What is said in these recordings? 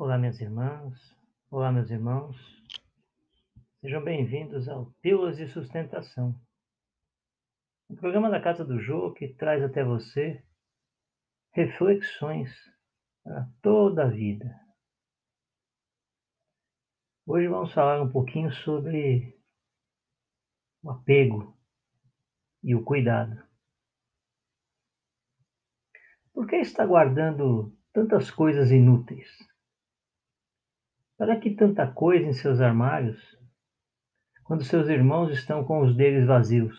Olá, minhas irmãs, olá, meus irmãos, sejam bem-vindos ao Pílulas de Sustentação, um programa da Casa do Jô que traz até você reflexões para toda a vida. Hoje vamos falar um pouquinho sobre o apego e o cuidado. Por que está guardando tantas coisas inúteis? Para que tanta coisa em seus armários, quando seus irmãos estão com os deles vazios?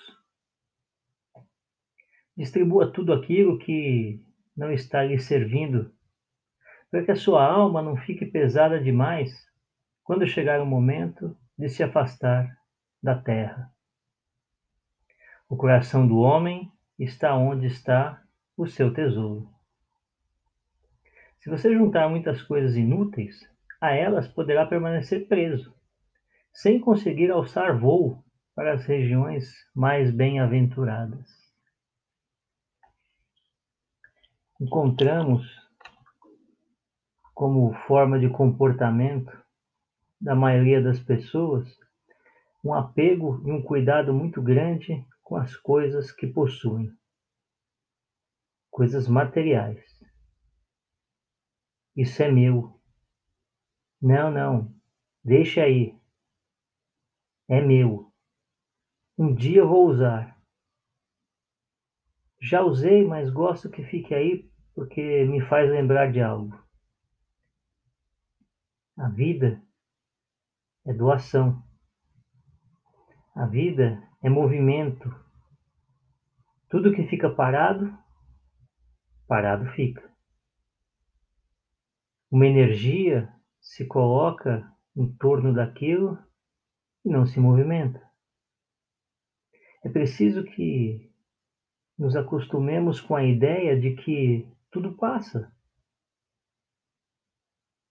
Distribua tudo aquilo que não está lhe servindo, para que a sua alma não fique pesada demais quando chegar o momento de se afastar da terra. O coração do homem está onde está o seu tesouro. Se você juntar muitas coisas inúteis, a elas poderá permanecer preso, sem conseguir alçar voo para as regiões mais bem-aventuradas. Encontramos como forma de comportamento da maioria das pessoas um apego e um cuidado muito grande com as coisas que possuem, coisas materiais. Isso é meu, não, não. Deixa aí. É meu. Um dia vou usar. Já usei, mas gosto que fique aí porque me faz lembrar de algo. A vida é doação. A vida é movimento. Tudo que fica parado, parado fica. Uma energia se coloca em torno daquilo e não se movimenta. É preciso que nos acostumemos com a ideia de que tudo passa.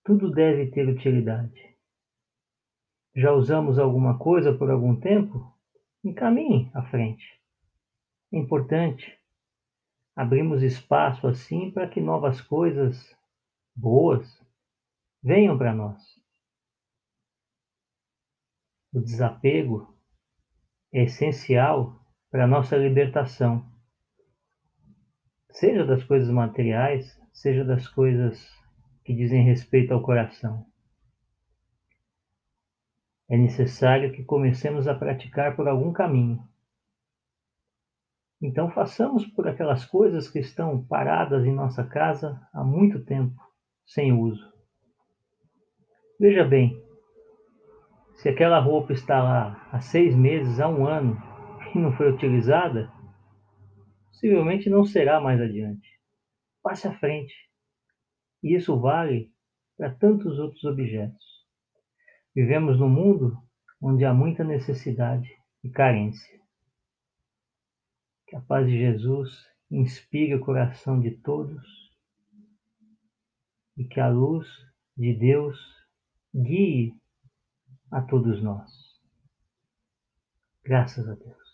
Tudo deve ter utilidade. Já usamos alguma coisa por algum tempo? Encaminhe à frente. É importante. Abrimos espaço assim para que novas coisas boas venham para nós. O desapego é essencial para a nossa libertação, seja das coisas materiais, seja das coisas que dizem respeito ao coração. É necessário que comecemos a praticar por algum caminho. Então, façamos por aquelas coisas que estão paradas em nossa casa há muito tempo, sem uso. Veja bem, se aquela roupa está lá há seis meses, há um ano e não foi utilizada, possivelmente não será mais adiante. Passe à frente. E isso vale para tantos outros objetos. Vivemos num mundo onde há muita necessidade e carência. Que a paz de Jesus inspire o coração de todos e que a luz de Deus guie a todos nós. Graças a Deus.